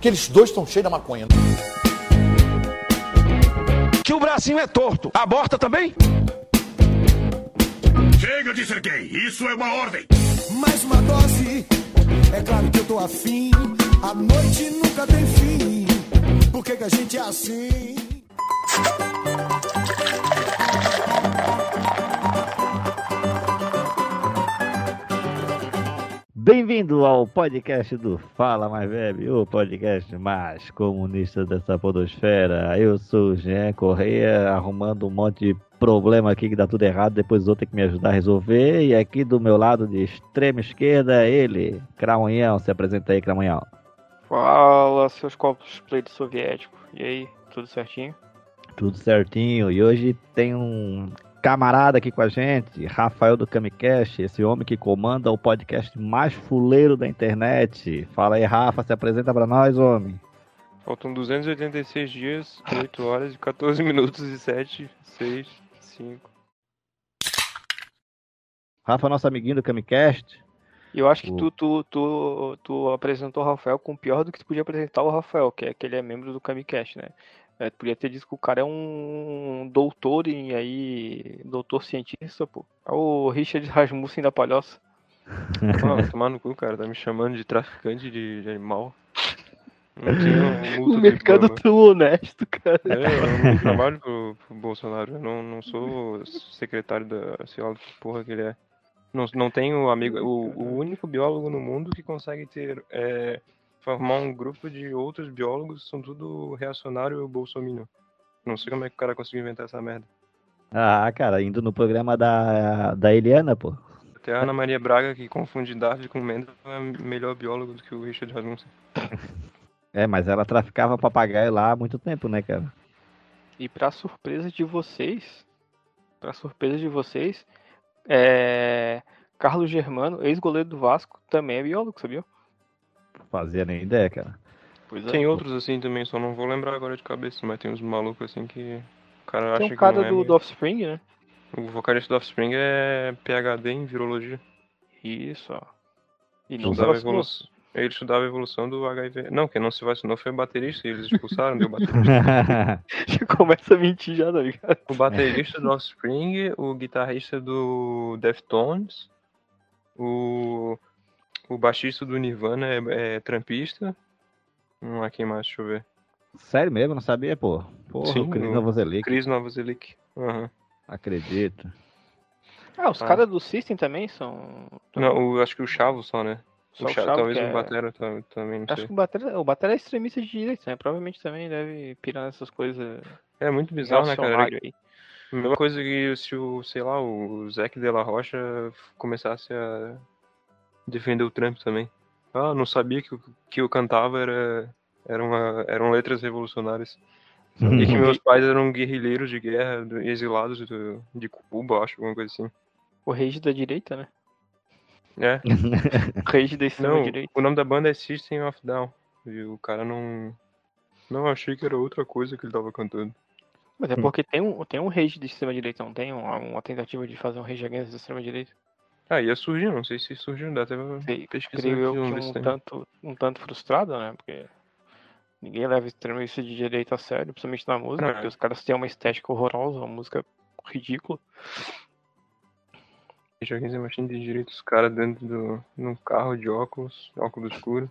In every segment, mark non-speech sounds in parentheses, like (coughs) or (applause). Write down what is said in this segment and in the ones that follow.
que eles dois estão cheios da maconha. Que o bracinho é torto. Aborta também? Chega de ser gay, isso é uma ordem. Mais uma dose, é claro que eu tô afim. A noite nunca tem fim. Por que, que a gente é assim? Bem-vindo ao podcast do Fala Mais Bebe, o podcast mais comunista dessa podosfera. Eu sou o Jean Correia, arrumando um monte de problema aqui que dá tudo errado, depois os outros têm que me ajudar a resolver. E aqui do meu lado de extrema esquerda, ele, Cramunhão. Se apresenta aí, Cramunhão. Fala, seus copos plate soviético. E aí, tudo certinho? Tudo certinho. E hoje tem um camarada aqui com a gente, Rafael do Camicast, esse homem que comanda o podcast mais fuleiro da internet. Fala aí, Rafa, se apresenta pra nós, homem. Faltam 286 dias, 8 horas e 14 minutos e 7, 6, 5. Rafa, nosso amiguinho do Camicast. Eu acho que tu, tu, tu, tu apresentou o Rafael com pior do que tu podia apresentar o Rafael, que é que ele é membro do Camicast, né? É, podia ter dito que o cara é um doutor em aí. doutor cientista, pô. É o Richard Rasmussen da Palhoça. (laughs) Ah, tomar no cu, cara. Tá me chamando de traficante de, de animal. (laughs) Multa O do mercado tão honesto, cara. É, eu não (laughs) trabalho pro, pro Bolsonaro. Eu não, não sou secretário da. sei lá, que porra que ele é. Não, não tenho amigo. O, o único biólogo no mundo que consegue ter. É, formar um grupo de outros biólogos são tudo reacionário bolsominion. Não sei como é que o cara conseguiu inventar essa merda. Ah, cara, indo no programa da, da Eliana, pô. Até a Ana Maria Braga, que confunde Darwin com Mendel, é melhor biólogo do que o Richard Rasmussen. (laughs) É, mas ela traficava papagaio lá há muito tempo, né, cara? E pra surpresa de vocês, pra surpresa de vocês, é... Carlos Germano, ex-goleiro do Vasco, também é biólogo, sabia? Fazia nem ideia, cara. Pois Tem outros assim também, só não vou lembrar agora de cabeça, mas tem uns malucos assim que o cara Tem acha um cara que não é do, meio- do Offspring, né? O vocalista do Offspring é PhD em virologia. Isso, ó. E Ele não se estudava, evolução, ele estudava a evolução do HIV. Não, quem não se vacinou foi o baterista, e eles expulsaram, deu (laughs) baterista. (laughs) Já começa a mentir já, tá ligado? O baterista do Offspring, o guitarrista do Deftones, o, o baixista do Nirvana é, é trampista. Não há quem mais, deixa eu ver. Sério mesmo, não sabia, pô. Porra, Sim, o Cris Novoselic, Chris Novoselic. Aham. acredito. Ah, os Ah. caras do System também são. Não, o, acho que o Chavo só, né? Só o Chavo, Chavo, talvez o é- Batera tam- também, não Acho sei. que o Batera, o Batera é extremista de direita, né? Provavelmente também deve pirar nessas coisas. É muito bizarro, né, cara? aí. A mesma coisa que se o, sei lá, o Zac de la Rocha começasse a defender o Trump também. Ah, não sabia que o que eu cantava era, era uma, eram letras revolucionárias. E que meus pais eram guerrilheiros de guerra, do- exilados do, de Cuba, acho, alguma coisa assim. O rage da direita, né? É, (laughs) O rage da extrema não, direita. o nome da banda é System of Down. E o cara não... Não, achei que era outra coisa que ele tava cantando. Mas é porque tem um, tem um rage de extrema direita, não tem uma, uma tentativa de fazer um rage against da extrema direita. Ah, ia surgir, não sei se surgiu, dá até pra Sei, pesquisar creio eu que um tanto, um tanto frustrado, né? Porque ninguém leva extremista de direita a sério, principalmente na música, Não, porque é. os caras têm uma estética horrorosa, uma música ridícula. Joguinhos Machine de direito, os caras dentro do num carro de óculos, óculos escuro,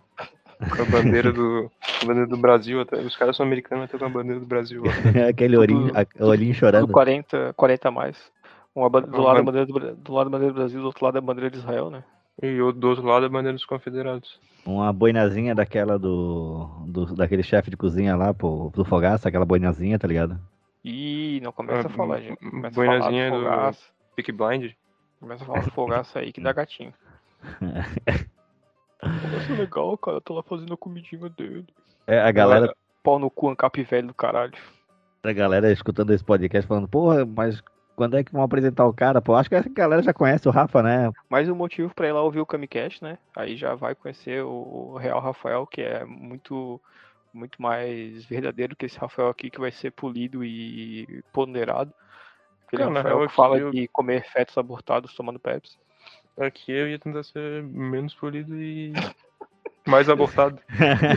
com a bandeira do a bandeira do Brasil até. Os caras são americanos até com a bandeira do Brasil. (laughs) Aquele olhinho, olhinho Do chorando. 40, 40 a mais. Uma, do, lado da ban- bandeira do, do lado da bandeira do Brasil, do outro lado da bandeira de Israel, né? E o- do outro lado a bandeira dos confederados. Uma boinazinha daquela do, do daquele chefe de cozinha lá, pô, do Fogaça, aquela boinazinha, tá ligado? Ih, não começa Ah, a falar, m- gente. Começa a falar boinazinha do do-. Peak Blind. Começa a falar do fogaça aí que dá (laughs) gatinho. (laughs) Fogaça é legal, cara. Eu tô lá fazendo a comidinha dele. É, a galera, Pau no cu, ancap velho do caralho. a galera escutando esse podcast falando, porra, mas quando é que vão apresentar o cara, pô? Acho que essa galera já conhece o Rafa, né? Mais um motivo pra ir lá ouvir o Camicast, né? Aí já vai conhecer o Real Rafael, que é muito muito mais verdadeiro que esse Rafael aqui, que vai ser polido e ponderado. Aquele Cara, Rafael que fala eu- de comer fetos abortados tomando Pepsi. Aqui eu ia tentar ser menos polido e Mais (laughs) abortado.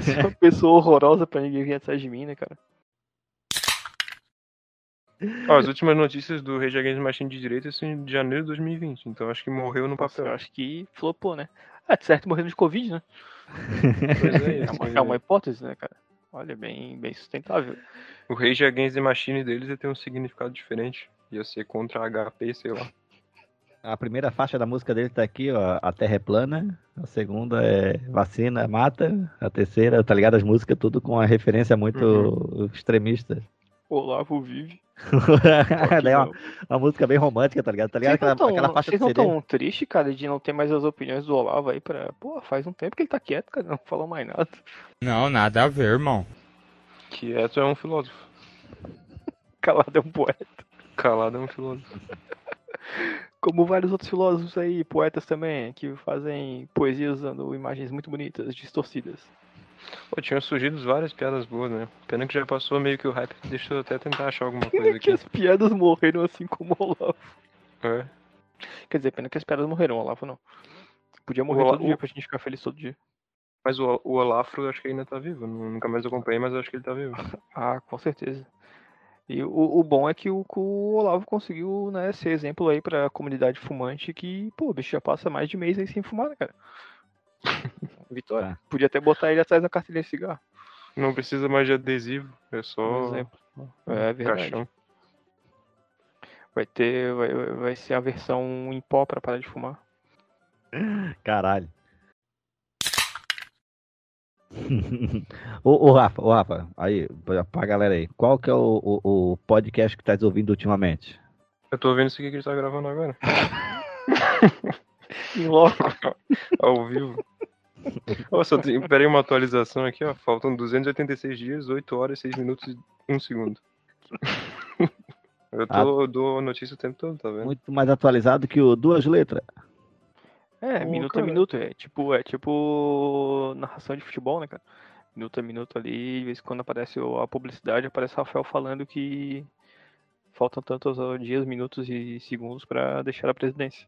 Você é uma pessoa horrorosa pra ninguém vir atrás de mim, né, cara? Ó, as últimas notícias do Rage Against the Machine de direita são de janeiro de 2020, então acho que morreu no Nossa, eu papel. acho que flopou, né? Ah, de certo morrendo de Covid, né? Pois é, É uma, é uma hipótese, né, cara? Olha, bem, bem sustentável. O Rage Against the Machine deles ia ter um significado diferente. Ia ser contra HP, sei lá. A primeira faixa da música dele tá aqui, ó. A Terra é plana. A segunda é vacina mata. A terceira, tá ligado? As músicas tudo com uma referência muito extremista. Olavo vive. (laughs) Daí é uma, música bem romântica, tá ligado? Tá ligado? Vocês não Aquela, tão- aquela faixa vocês de não CD. tão triste, cara, de não ter mais as opiniões do Olavo aí pra. Pô, faz um tempo que ele tá quieto, cara, não falou mais nada. Não, nada a ver, irmão. Quieto é um filósofo. Calado é um poeta. Calado é um filósofo. Como vários outros filósofos aí, poetas também, que fazem poesias usando imagens muito bonitas, distorcidas. Pô, tinham surgido várias piadas boas, né? Pena que já passou meio que o hype. Deixa eu até tentar achar alguma coisa Pena que aqui. as piadas morreram assim como o Olavo. É. Quer dizer, pena que as piadas morreram, o Olavo não. Podia morrer O Ola- todo dia pra gente ficar feliz todo dia. Mas o, o Olafro acho que ainda tá vivo. Nunca mais acompanhei, mas acho que ele tá vivo. (laughs) Ah, com certeza. E o, o bom é que o, o Olavo conseguiu, né, ser exemplo aí pra comunidade fumante que, pô, o bicho já passa mais de mês aí sem fumar, né, cara? (laughs) Vitória. Tá. Podia até botar ele atrás da carteirinha de cigarro, Não precisa mais de adesivo. É só exemplo. É verdade. caixão. Vai ter, vai, vai ser a versão em pó pra parar de fumar. Caralho. (laughs) ô, ô, Rafa, ô, Rafa, aí, pra, pra galera aí, qual que é o, o, o podcast que tá ouvindo ultimamente? Eu tô vendo isso aqui que ele tá gravando agora. (laughs) Em loco. (laughs) Ao vivo. Ó, só tem, peraí, uma atualização aqui, ó. Faltam 286 dias, 8 horas, 6 minutos e 1 segundo. Eu, tô, eu dou notícia o tempo todo, tá vendo? Muito mais atualizado que o Duas Letras. É, Pô, minuto cara. a minuto. É tipo, é tipo narração de futebol, né, cara? Minuto a minuto ali, de vez em quando aparece a publicidade, aparece o Rafael falando que faltam tantos dias, minutos e segundos pra deixar a presidência.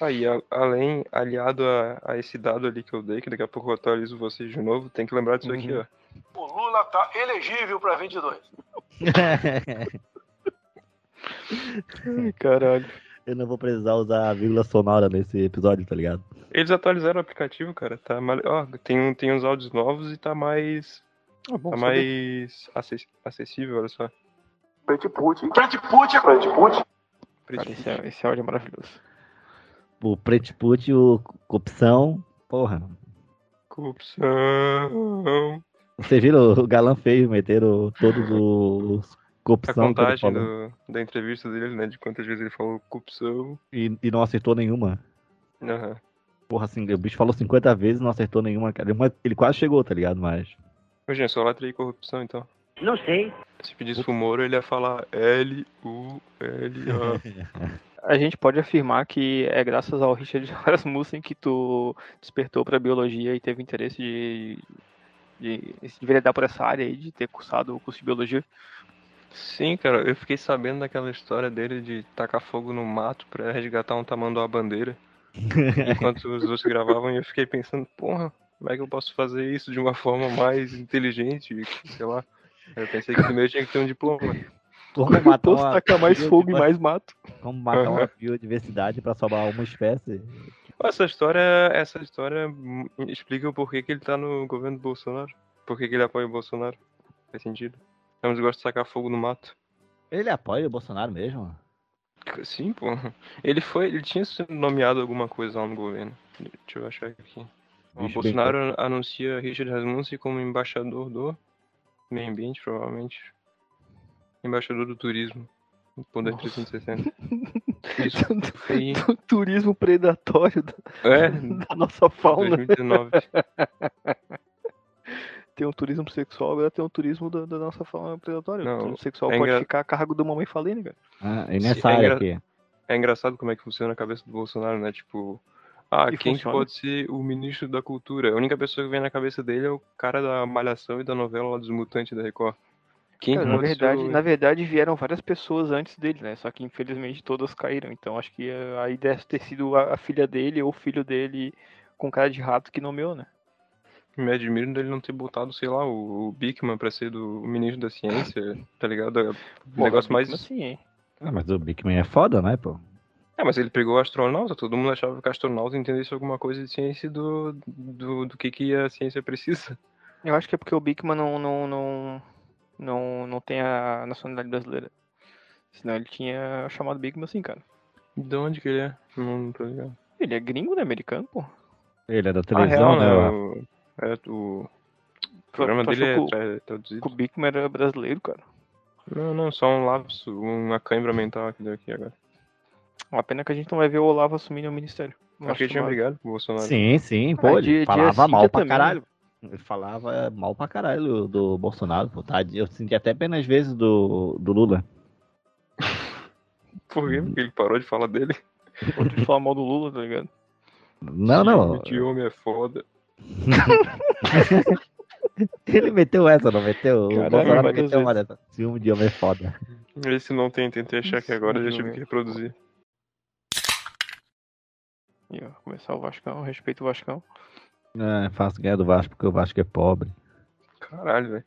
Aí, a- além, aliado a, a esse dado ali que eu dei, que daqui a pouco eu atualizo vocês de novo, tem que lembrar disso aqui, Uhum. ó. O Lula tá elegível pra 22. Ai, (laughs) caralho. Eu não vou precisar usar a vírgula sonora nesse episódio, tá ligado? Eles atualizaram o aplicativo, cara. Tá mal... Ó, tem, tem uns áudios novos e tá mais. Ah, bom Tá mais acess- acessível, olha só. Frente Putin. Frente Putin, frente Putin. Cara, esse, é- esse áudio é maravilhoso. O Pretiput, o Corrupção, porra. Corrupção. Vocês viram o galã feio, meteram todos os A corrupção ele contagem do, da entrevista dele, né? De quantas vezes ele falou corrupção. e, e não acertou nenhuma. Aham. Porra, assim, o bicho falou 50 vezes e não acertou nenhuma, cara. Ele- Ele quase chegou, tá ligado? Mas. Ô, gente, só latrei corrupção, então. Não sei. Se pedisse pro Moro, ele ia falar L-U-L-A. (laughs) A gente pode afirmar que é graças ao Richard (laughs) Rasmussen que tu despertou pra biologia e teve interesse de, de, de enveredar por essa área aí, de ter cursado o curso de biologia. Sim, cara, eu fiquei sabendo daquela história dele de tacar fogo no mato pra resgatar um tamanduá bandeira. (laughs) Enquanto os outros gravavam, e eu fiquei pensando, porra, como é que eu posso fazer isso de uma forma mais inteligente, sei lá. Eu pensei que primeiro tinha que ter um diploma. Como (laughs) matar Posso uma, tacar mais fogo e mais (laughs) mato. como matar uma Aham. biodiversidade pra salvar uma espécie? Essa história, essa história explica o porquê que ele tá no governo do Bolsonaro. Por que que ele apoia o Bolsonaro. Faz sentido. É um negócio de sacar fogo no mato. Ele apoia o Bolsonaro mesmo? Sim, pô. Ele foi, ele tinha sido nomeado alguma coisa lá no governo. Deixa eu achar aqui. O Bolsonaro anuncia Richard Rasmussen como embaixador do meio ambiente, provavelmente. Embaixador do turismo. No Poder Nossa. 360. (laughs) Isso foi Do turismo predatório da, é, da nossa fauna. 2019. (laughs) Tem um turismo sexual, agora tem um turismo da, da nossa fauna predatória. Não, o turismo sexual é pode engra- ficar a cargo do mamãe falei, né, cara? Ah, e Sim, nessa é área engra- aqui. É engraçado como é que funciona a cabeça do Bolsonaro, né? Tipo, ah, E quem funciona. pode ser o ministro da cultura? A única pessoa que vem na cabeça dele é o cara da Malhação e da novela lá dos Mutantes da Record. Quem Cara, na verdade, na verdade vieram várias pessoas antes dele, né? Só que infelizmente todas caíram. Então acho que eh, aí deve ter sido a, a filha dele ou o filho dele com cara de rato que nomeou, né? Me admiro dele não ter botado, sei lá, o, o Bickman pra ser do o ministro da ciência, (laughs) tá ligado? O Porra, negócio mais. Sim, hein? Ah, mas o Bigman é foda, né, pô? É, mas ele pegou astronauta, todo mundo achava que astronauta entendesse alguma coisa de ciência do, do, do que, que a ciência precisa. Eu acho que é porque o Bigman não, não, não, não, não tem a nacionalidade brasileira. Senão ele tinha chamado Bigman assim, cara. De onde que ele é? Não tô ligado. Ele é gringo, né? Americano, pô. Ele é da Ah, televisão, real, né? né? O, é, o programa tu dele é tra- traduzido. Que o Bigman era brasileiro, cara. Não, não, só um lapso, uma cãibra mental que deu aqui agora. Uma pena que a gente não vai ver o Olavo assumindo o ministério. Eu Acho acho que ele tinha brigado com o Bolsonaro. Sim, sim, pô, Ah, ele dia- dia falava Cíntia mal pra também, caralho. Ele falava mal pra caralho do Bolsonaro, pô. Tá? Eu senti até pena às vezes do, do Lula. Por quê? Porque ele parou de falar dele. Outro de falar mal do Lula, tá ligado? Não, não. Esse homem é foda. (laughs) Ele meteu essa, não meteu? Caralho, o Bolsonaro meteu uma vezes. dessa. Ciúme de homem é foda. Esse não tem, tentei achar que agora já tive que reproduzir. E, ó, começar o Vascão, respeito o Vascão. É, faço ganhar do Vasco porque o Vasco é pobre. Caralho, velho.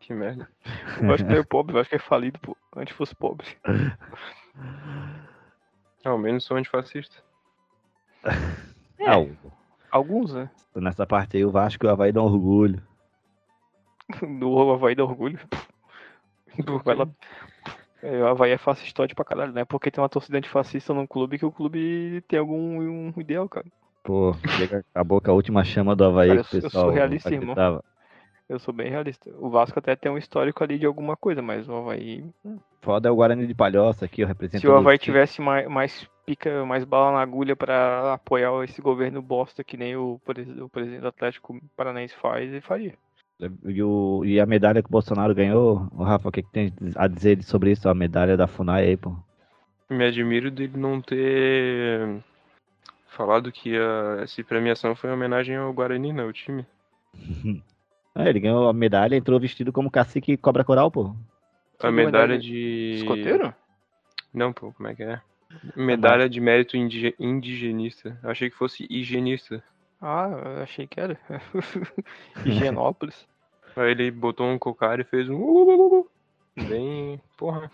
Que merda. (laughs) O Vasco é pobre, o Vasco é falido, pô. Antes fosse pobre. (laughs) Ao menos sou antifascista. (laughs) O- Alguns, né? nessa parte aí o Vasco e o Havaí dão orgulho. Do Havaí dá orgulho. Lá. É, o Havaí é fascista pra caralho, né? Porque tem uma torcida antifascista num clube que o clube tem algum um ideal, cara. Pô, chega, acabou com a última chama do Havaí Cara, que o eu sou- eu pessoal sou realista, irmão. Eu sou bem realista. O Vasco até tem um histórico ali de alguma coisa, mas o Havaí. Foda é o Guarani de Palhoça aqui, o representante. Se o Havaí tivesse mais, mais pica, mais bala na agulha pra apoiar esse governo bosta que nem o, o presidente do Atlético Paranaense faz, ele faria. E, o, e a medalha que o Bolsonaro ganhou, o Rafa, o que, que tem a dizer sobre isso? A medalha da FUNAI aí, pô. Me admiro dele não ter falado que a, essa premiação foi em homenagem ao Guarani, né? O time. (laughs) É, ele ganhou a medalha e entrou vestido como cacique cobra coral, pô. A medalha medalha de. Escoteiro? Não, pô, como é que é? Medalha de mérito indi- indigenista. Eu achei que fosse higienista. Ah, eu achei que era. (laughs) Higienópolis. (laughs) Aí ele botou um cocar e fez um. Bem. Porra.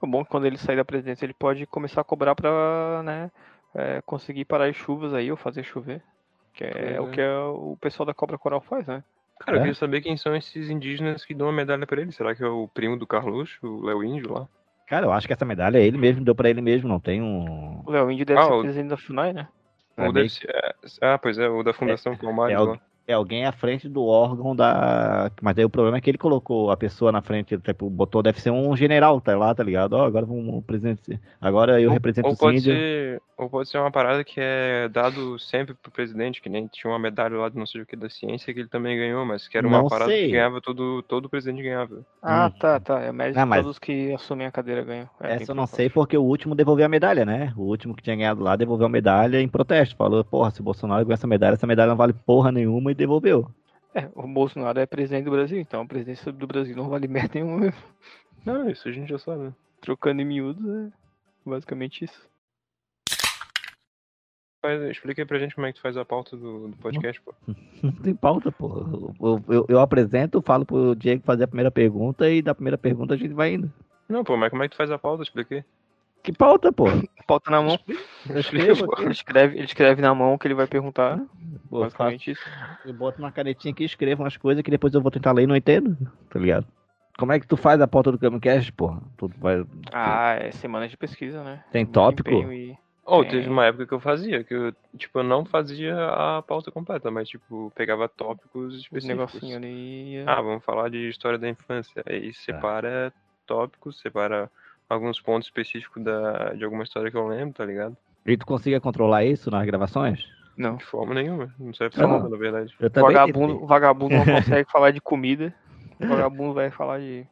O bom é que quando ele sair da presidência, ele pode começar a cobrar pra, né, é, conseguir parar as chuvas aí ou fazer chover. Que é Pois o é. que é o pessoal da Cobra Coral faz, né? Cara, eu É? queria saber quem são esses indígenas que dão a medalha pra ele. Será que é o primo do Carluxo, o Léo Índio lá? Cara, eu acho que essa medalha ele mesmo deu pra ele mesmo, não tem um. O Léo Índio deve Ah, ser o- presidente da FUNAI, né? É Ou meio deve ser. é- Ah, pois é, o da Fundação Palmares é lá. É alguém à frente do órgão da. Mas aí o problema é que ele colocou a pessoa na frente, tipo, botou, deve ser um general, tá lá, tá ligado? Ó, agora vamos o presidente. Agora eu represento Ou os pode, índios. ser, ou pode ser uma parada que é dado sempre pro presidente, que nem tinha uma medalha lá de não sei o que da ciência que ele também ganhou, mas que era uma Não parada sei. que ganhava todo, todo presidente ganhava. Ah, Hum. tá, tá. É mérito Não, de mas- todos que assumem a cadeira ganham. É, Essa eu não sei porque o último devolveu a medalha, né? O último que tinha ganhado lá devolveu a medalha em protesto. Falou, porra, se o Bolsonaro ganhou essa medalha, essa medalha não vale porra nenhuma e devolveu. É, o Bolsonaro é presidente do Brasil, então a presidência do Brasil não vale (laughs) merda nenhuma. Não, isso a gente já sabe. né? Trocando em miúdos, é basicamente isso. Faz, explica aí pra gente como é que tu faz a pauta do, do podcast, pô. (laughs) Não tem pauta, pô. Eu, eu- eu apresento, falo pro Diego fazer a primeira pergunta e da primeira pergunta a gente vai indo. Não, pô, mas como é que tu faz a pauta? Expliquei. Que pauta, pô? (laughs) Pauta na mão. Ele escreve, ele escreve na mão o que ele vai perguntar. pô, basicamente isso. eu boto uma canetinha aqui, escrevo umas coisas que depois eu vou tentar ler e não entendo, tá ligado? Como é que tu faz a pauta do Camcast, porra? Tu vai... Ah, é semana de pesquisa, né? Tem tópico? e- Ou É. teve uma época que eu fazia, que eu, tipo, eu não fazia a pauta completa, mas, tipo, pegava tópicos Os específicos. negocinhos ali. Ah, vamos falar de história da infância. Aí separa tópicos, separa alguns pontos específicos da, de alguma história que eu lembro, tá ligado? E tu consiga controlar isso nas gravações? Não. De forma nenhuma. Não serve pra nada, na verdade. Eu vagabundo, tentei. vagabundo não (laughs) consegue falar de comida. O vagabundo vai falar de.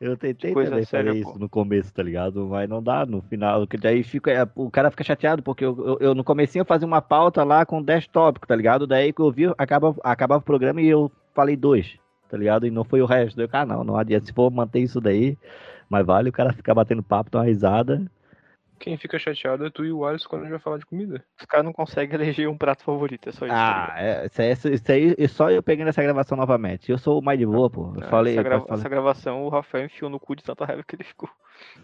Eu tentei coisa também séria, fazer pô. isso no começo, tá ligado? Mas não dá no final. Que daí fica, é, o cara fica chateado, porque eu, eu, eu no comecinho eu fazia uma pauta lá com 10 tópicos, tá ligado? Daí que eu vi, acaba, acabava o programa e eu falei dois, tá ligado? E não foi o resto. Eu, ah, não, não adianta. Se for manter isso daí, mas vale o cara ficar batendo papo, dar uma risada. Quem fica chateado é tu e o Alisson quando a gente vai falar de comida. Os caras não conseguem eleger um prato favorito, é só isso. tá Ah, é, isso, aí, isso aí, é só eu pegando essa gravação novamente. Eu sou o mais de boa, pô. Eu ligado? falei, essa, eu grava- essa gravação o Rafael enfiou no cu de tanta raiva que ele ficou.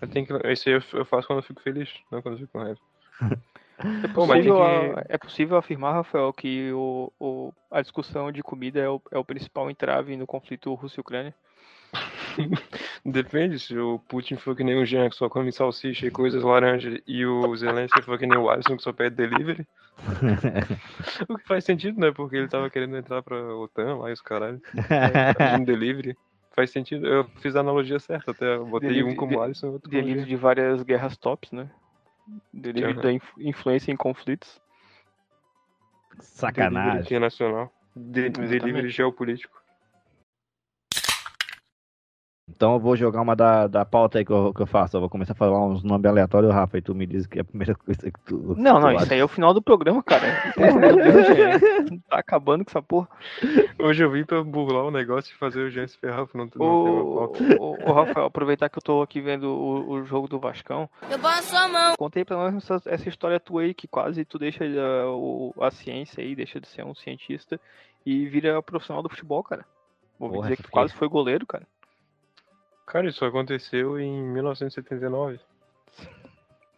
Eu tenho que... Isso aí eu, eu faço quando eu fico feliz, não quando eu fico com raiva. É (laughs) Pô, mas tem possível, que- a- é possível afirmar, Rafael, que o, o- a discussão de comida é o, é o principal entrave no conflito Rússia e Ucrânia? (laughs) Depende, se o Putin for que nem o Jean, que só come salsicha e coisas laranja, e o Zelensky for que nem o Alisson, que só pede delivery. (laughs) o que faz sentido, né? Porque ele tava querendo entrar pra OTAN lá e os caralho. (laughs) Pedindo delivery. Faz sentido. Eu fiz a analogia certa até. Botei Delivery- um como de- Alisson e outro como Jean. de várias guerras tops, né? Delírio Aham. da inf- influência em conflitos. Delivery Sacanagem. internacional. De- delivery geopolítico. Então eu vou jogar uma da, da pauta aí que eu, que eu faço. Eu vou começar a falar uns nomes aleatórios, Rafa, e tu me diz que é a primeira (laughs) coisa que tu. Não, tu não, acha. isso aí é o final do programa, cara. Deus. (laughs) Tá acabando com essa porra. Hoje eu vim pra burlar o negócio e fazer o Jean se ferrar não não pauta. ô, ô, Rafael, aproveitar que eu tô aqui vendo o, o jogo do Vascão. Eu passo a mão. Conta aí pra nós essa, essa história tua aí, que quase tu deixa uh, o- a ciência aí, deixa de ser um cientista e vira profissional do futebol, cara. Vou Porra, dizer que tu quase foi goleiro, cara. Cara, isso aconteceu em 1979.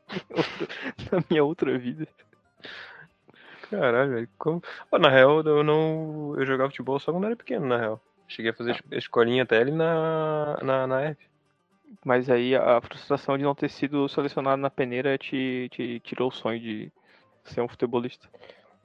(laughs) Na minha outra vida. Caralho, velho. Como... Pô, na real, eu não. Eu jogava futebol só quando era pequeno, na real. Cheguei a fazer es- escolinha até ali na, na, na F. Mas aí a frustração de não ter sido selecionado na peneira te, te tirou o sonho de ser um futebolista.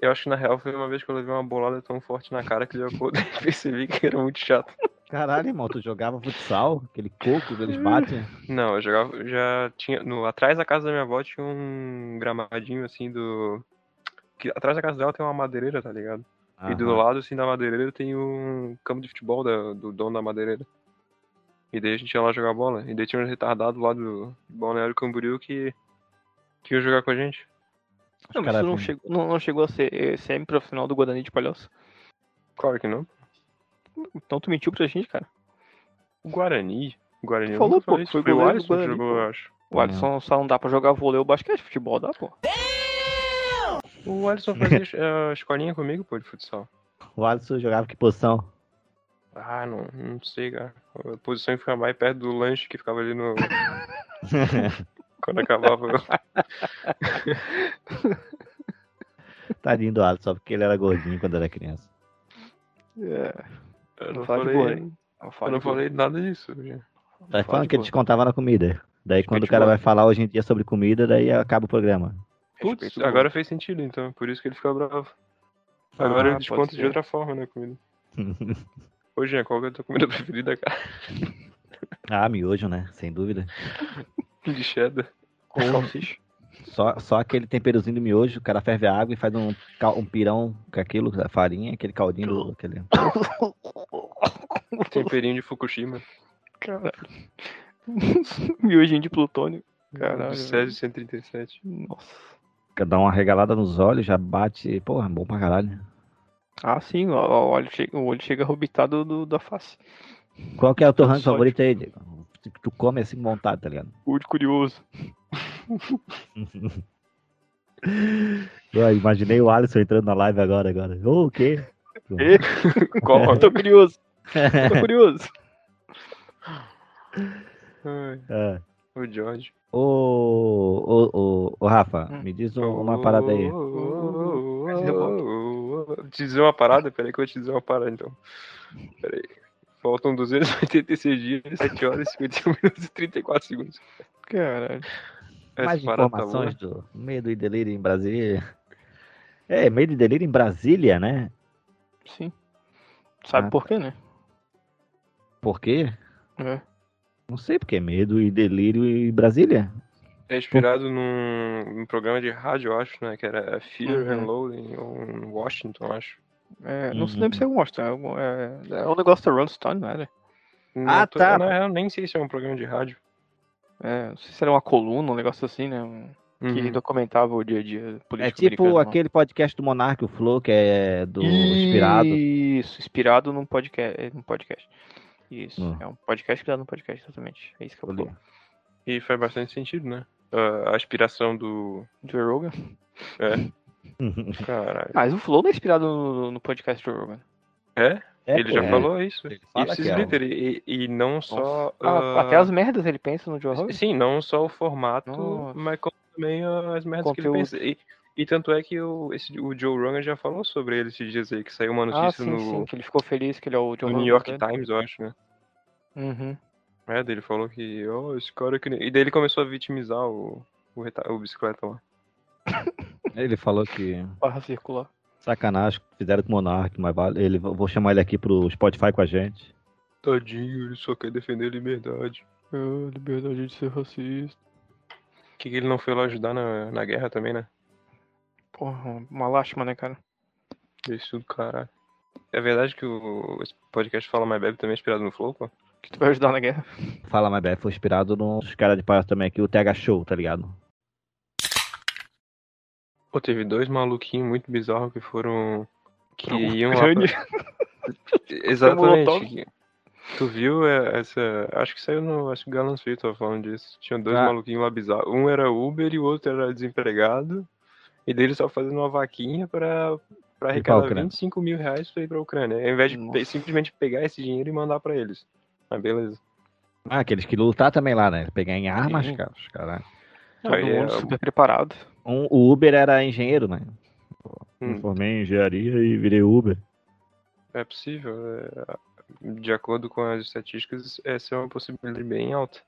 Eu acho que na real foi uma vez que eu levei uma bolada tão forte na cara que eu (laughs) percebi que era muito chato. Caralho, irmão, tu jogava futsal? Aquele coco que eles batem? Não, eu jogava. eu Já tinha. No, atrás da casa da minha avó tinha um gramadinho assim do. Que, atrás da casa dela tem uma madeireira, tá ligado? E do Aham. lado, assim, da madeireira tem um campo de futebol da- do dono da madeireira. E daí a gente ia lá jogar bola. E daí tinha um retardado lá do Balneário Camboriú que, que ia jogar com a gente. Não, mas tu não chegou, não, não chegou a ser eh, semi-profissional do Guarani de Palhoça? Claro que não. Então tu mentiu pra gente, cara. O Guarani. O Guarani Tu falou, pô, foi Foi o Alisson que jogou, pô. eu acho. O Alisson só não dá pra jogar vôlei ou basquete, futebol dá, pô. O Alisson fazia eh, escolinha comigo, pô, de futsal. O Alisson jogava que posição? Ah, não, não sei, cara. A posição ficava mais perto do lanche que ficava ali no. (laughs) Quando acabava. Tadinho do Alisson, só porque ele era gordinho quando era criança. É, Eu não falei. Eu não falei nada disso. Tá Fala falando que ele te contava na comida. Daí quando o Respeite cara vai falar hoje em dia sobre comida, daí acaba o programa. Putz, agora fez sentido então, por isso que ele fica bravo. Agora Ah, eu te pode conto de outra forma, né, comida. (laughs) Ô, Jean, qual que é a tua comida (laughs) preferida, cara? ah, miojo, né? Sem dúvida. (laughs) De cheddar. Com salsicha. Só, só aquele temperozinho do miojo, o cara ferve a água e faz um, um pirão com aquilo, a farinha, aquele caldinho do. Aquele... (laughs) Temperinho de Fukushima. Caralho. (laughs) Miojinho de plutônio. Caralho. Césio 137. Nossa. Dá uma regalada nos olhos, já bate. Porra, bom pra caralho. Ah, sim, o o olho chega, o olho chega do, da face. Qual que é o teu ranking favorito aí, Diego? Que Tu come assim com vontade, tá ligado? Olho curioso. (laughs) Eu imaginei o Alisson entrando na live agora, agora. Ô, o quê? Qual? Tô curioso. Tô curioso. Ai, É. o George. Ô, ô, ô, ô, Rafa, Hum. me diz um- uma parada aí. Te dizer uma parada? Peraí que eu vou te dizer uma parada então. Peraí. Faltam 286 dias, 7 horas, 51 minutos e 34 segundos. Caralho. Essa Mais tá informações do Medo e Delírio em Brasília. É, Medo e Delírio em Brasília, né? Sim. Sabe Ah, por quê, né? Por quê? É. Não sei porque Medo e Delírio em Brasília. É inspirado num, num programa de rádio, eu acho, né? Que era Fear Uhum. and Loading, ou em Washington, eu acho. É, não se Uhum. lembra se é Washington. É, é, é o negócio da Rolling Stone, não era? Não Ah, tô- tá. Na real, nem sei se é um programa de rádio. É, não sei se era uma coluna, um negócio assim, né? um- Que Uhum. documentava o dia a dia político É tipo americano, aquele podcast do Monark, o Flow, que é do Inspirado. Isso, inspirado num podcast. Num podcast. Isso, Hum. é um podcast criado num podcast, exatamente. É isso que eu falo. E faz bastante sentido, né? a, aspiração do. Joe Rogan. É, (laughs) caralho. Mas o Flow não é inspirado no, no podcast Joe Rogan. É? É, ele pô, já é. falou isso. Ele fala que é um- liter, e, e não só. Ah, ah, Até as merdas ele pensa no Joe Rogan. Sim, não só o formato, Nossa. mas como também as merdas que ele Conteúdo. pensa. E, e tanto é que o, esse, o Joe Rogan já falou sobre ele esses dias aí, que saiu uma Ah, notícia sim, no, sim, que ele ficou feliz que ele é o Joe no Rogan. New York né? Times, eu acho, né? Uhum. É, daí ele falou que, ó, esse cara que. E daí ele começou a vitimizar o, o, reta- o bicicleta lá. (laughs) Ele falou que Barra circular. Sacanagem fizeram com o Monark, mas vale. Ele, vou chamar ele aqui pro Spotify com a gente. Tadinho, ele só quer defender a liberdade. Ah, liberdade de ser racista. Por que, que ele não foi lá ajudar na, na guerra também, né? Porra, uma lástima, né, cara? Isso do caralho. É verdade que o esse podcast Fala Mais Bebe também é inspirado no Flow, pô? Que tu vai ajudar na guerra. Fala mais bem, foi inspirado nos caras de palhaço também aqui, o TH Show, tá ligado? Pô, teve dois maluquinhos muito bizarros que foram. Que Pra iam lá. Pra- (laughs) Exatamente. Tu viu é, essa. Acho que saiu no. Acho que o Galãs Free tava falando disso. Tinha dois Ah. maluquinhos lá bizarros. Um era Uber e o outro era desempregado. E deles só fazendo uma vaquinha pra, pra pra arrecadar Ucrânia. 25 mil reais pra ir pra Ucrânia. Ao invés de Nossa. simplesmente pegar esse dinheiro e mandar pra eles. Mas beleza. Ah, aqueles que lutar também lá, né? Pegar em armas, cara. os caras. Todo é mundo o- super preparado. Um, o Uber era engenheiro, né? Hum. Me formei em engenharia e virei Uber. É possível. é, De acordo com as estatísticas, essa é uma possibilidade bem alta.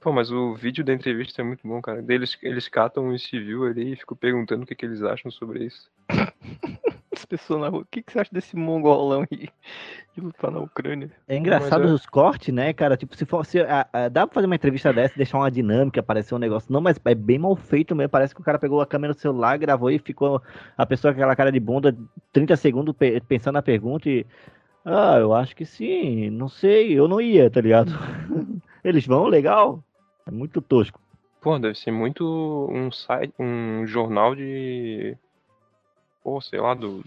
Pô, mas o vídeo da entrevista é muito bom, cara. Deles, eles catam um civil ali e ficam perguntando o que, que eles acham sobre isso. (laughs) As pessoas na rua. O que, que você acha desse mongolão aí de lutar na Ucrânia? É engraçado Mas é- os cortes, né, cara? Tipo, se fosse. ah, ah, dá pra fazer uma entrevista dessa e deixar uma dinâmica, aparecer um negócio. Não, mas é bem mal feito mesmo. Parece que o cara pegou a câmera no celular, gravou e ficou a pessoa com aquela cara de bunda 30 segundos pe- pensando na pergunta e. Ah, eu acho que sim, não sei, eu não ia, tá ligado? (laughs) Eles vão, legal. É muito tosco. Pô, deve ser muito um site, um jornal de. Pô, sei lá, do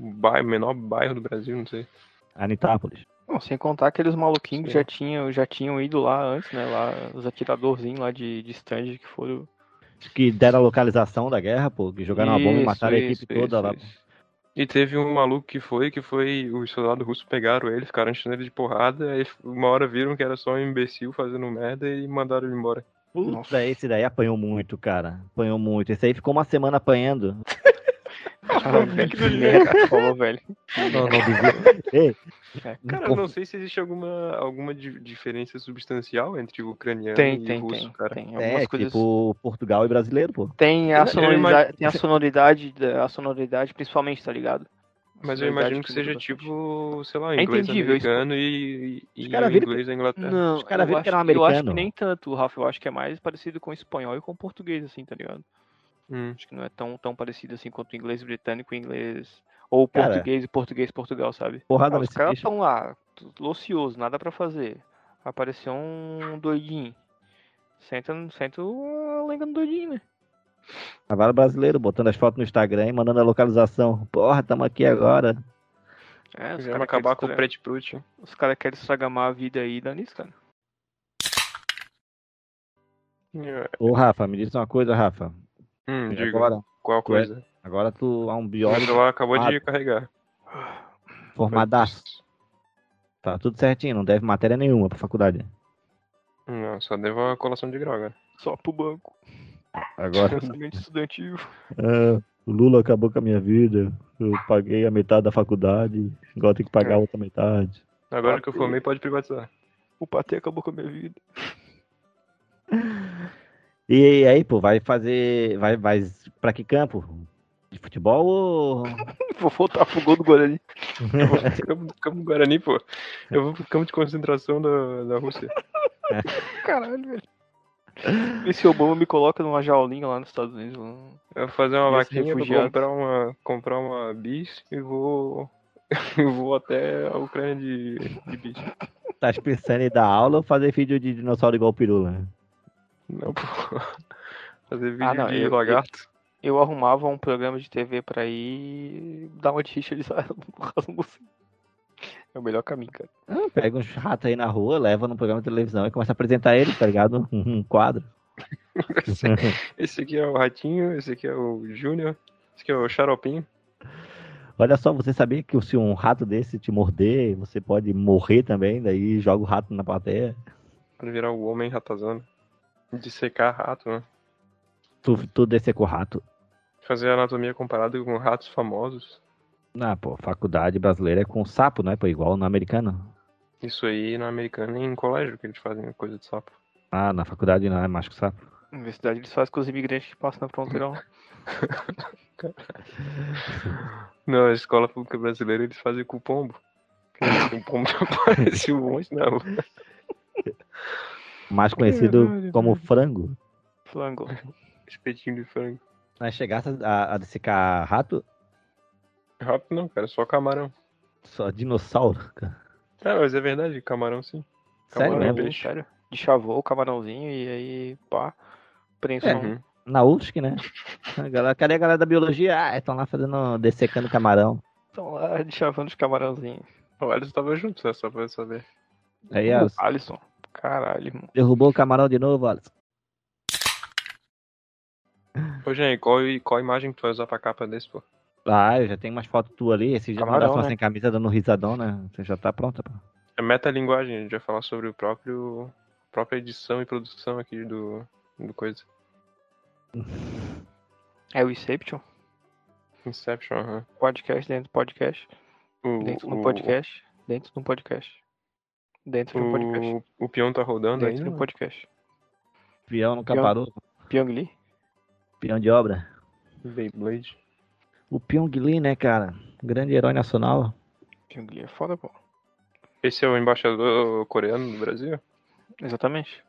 bairro, menor bairro do Brasil, não sei. Anitápolis. Não, sem contar aqueles maluquinhos que já tinham, já tinham ido lá antes, né? Lá, os atiradorzinhos lá de, de stand que foram. Que deram a localização da guerra, pô, que jogaram uma bomba e Isso, mataram a isso, equipe toda isso, lá. isso. E teve um maluco que foi, que foi. Os soldados russos pegaram ele, ficaram enchendo ele de porrada, aí uma hora viram que era só um imbecil fazendo merda e mandaram ele embora. Putz, Nossa. esse daí apanhou muito, cara. Apanhou muito. Esse aí ficou uma semana apanhando. Velho, que merda que falou, velho. Não, não devia. Ei, Cara, eu não sei se existe alguma, alguma di- diferença substancial entre o ucraniano Tem, e tem, o russo, tem. cara. Tem algumas é, coisas. tipo Portugal e brasileiro, pô. Tem a sonoridade, tem a sonoridade, da- a sonoridade principalmente, tá ligado? Mas eu imagino que seja tipo, sei lá, É inglês isso, americano e, e, e cara o viram inglês da Inglaterra. Não, Os caras eu viram que acho era um Eu acho que americano. nem tanto, Rafa. Eu acho que é mais parecido com o espanhol e com o português, assim, tá ligado? Hum. Acho que não é tão, tão parecido assim quanto o inglês britânico e inglês. Ou Cara. português e português Portugal, sabe? Porrada Ah, os caras estão lá, ocioso, nada pra fazer. Apareceu um doidinho. Senta, senta a lenga no doidinho, né? Cavalo brasileiro, botando as fotos no Instagram e mandando a localização. Porra, tamo aqui agora. É, os caras acabar com o querem, Pret Prut. os cara querem estragamar a vida aí dá nisso, cara. Ô, Rafa, me diz uma coisa, Rafa. Hum, E diga, agora, qual tu é- coisa? agora tu é um O biólogo celular acabou de Ah. carregar. formadaço. Tá tudo certinho, não deve matéria nenhuma pra faculdade. Não, só devo a colação de grau agora. Só pro banco. Agora, (laughs) estudantil. ah, o Lula acabou com a minha vida. Eu paguei a metade da faculdade, agora tem que pagar a outra metade. Agora que eu formei, pode privatizar. O patê acabou com a minha vida. E aí, pô, vai fazer. Vai, vai pra que campo? De futebol ou. (laughs) Vou voltar pro gol do Guarani. (laughs) Eu vou pro campo, campo do Guarani, pô. Eu vou pro campo de concentração da, da Rússia. (laughs) Caralho, velho. E se o Obama me coloca numa jaulinha lá nos Estados Unidos? Eu vou fazer uma vaquinha pra comprar uma, comprar uma bis e vou. Eu vou até a Ucrânia de, de bis. Tá pensando em dar aula ou fazer vídeo de dinossauro igual Pirula? Não, pô. (laughs) Fazer vídeo Ah, não, de eu- lagarto. Eu arrumava um programa de TV pra ir dar uma de Richard no (laughs) Rasmussen. É o melhor caminho, cara. Ah, pega uns ratos aí na rua, leva no programa de televisão e começa a apresentar ele, tá ligado? (laughs) Um quadro. esse, esse aqui é o Ratinho, esse aqui é o Júnior, esse aqui é o Xaropinho. Olha só, você sabia que se um rato desse te morder, você pode morrer também, daí joga o rato na plateia. Pode virar o homem ratazana. Dissecar rato, né? Tu, tu o rato. Fazer anatomia comparada com ratos famosos. Ah, pô, faculdade brasileira é com sapo, não é? Pô, igual na americana. Isso aí na americana e em colégio que eles fazem coisa de sapo. Ah, na faculdade não é mais com sapo. Na universidade eles fazem com os imigrantes que passam na fronteira. (laughs) Não, a escola pública brasileira eles fazem com o pombo. O pombo (laughs) aparece um monte na rua. Mais conhecido Caralho, como frango. Flango. (laughs) Espetinho de frango. Mas chegasse a, a dessecar rato, Rato não, cara, só camarão. só dinossauro. cara. Ah, mas é verdade, camarão sim. Sério Camarão é mesmo? peixe. Sério. De chavou o camarãozinho e aí, pá, prensa É. um-. Na UFSC, né? (laughs) A galera, cadê a galera da biologia? Ah, estão lá fazendo, dessecando camarão. Estão lá de chavando os camarãozinhos. O Alisson tava junto, né, só pra saber. Aí, Alisson, Alisson. Caralho, irmão. derrubou o camarão de novo, Alisson. Ô, gente, qual, qual imagem que tu vai usar pra capa desse, pô? Ah, eu já tenho umas fotos tuas ali. Esse já uma né? sem camisa dando risadão, né? Você já tá pronta, pô. É metalinguagem, a gente vai falar sobre o próprio própria edição e produção aqui do, do coisa. É o Inception. Inception, aham. Podcast dentro do podcast. O, Dentro do o- podcast. Dentro de um podcast. Dentro de um podcast. O, o peão tá rodando Dentro de ainda? um podcast. Peão nunca Peão. parou. Pyong Lee? Peão de obra. Beyblade. O Pyong Lee, né, cara? Grande herói nacional. Pyong Lee é foda, pô. Esse é o embaixador coreano do Brasil? Exatamente.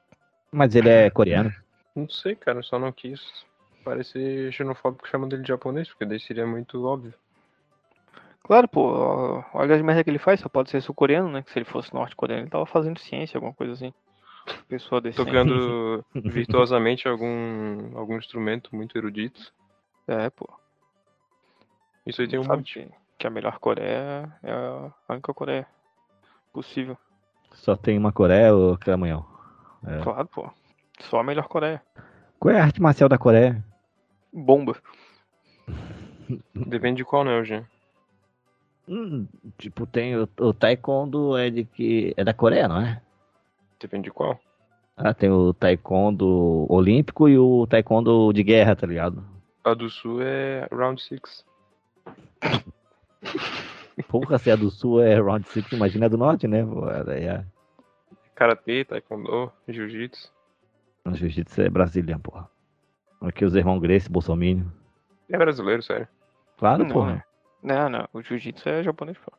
Mas ele é coreano. Não sei, cara, só não quis parecer xenofóbico chamando ele de japonês, porque daí seria muito óbvio. Claro, pô. Olha as merda que ele faz, só pode ser sul-coreano, né? Que se ele fosse norte-coreano, ele tava fazendo ciência, alguma coisa assim. Pessoa decente. Tocando (laughs) virtuosamente algum, algum instrumento muito erudito. É, pô. Isso aí tem um Sabe monte. que, a melhor Coreia é a única Coreia possível. Só tem uma Coreia, ô Camanhão. É. Claro, pô. Só a melhor Coreia. Qual é a arte marcial da Coreia? Bomba. Depende de qual, né, Eugênio? Hum, tipo, tem o, o Taekwondo é de que. É da Coreia, não é? Depende de qual. Ah, tem o Taekwondo olímpico e o Taekwondo de guerra, tá ligado? A do sul é Round Six. (laughs) Porra, se a do sul é Round 6, imagina a do norte, né? Daí é... Karatê, Taekwondo, Jiu-Jitsu. Jiu-jitsu é Brasília, porra. Aqui os irmãos Grace, Bolsonaro. É brasileiro, sério. Claro, Não, porra. Não, não. O jiu-jitsu é japonês, pô.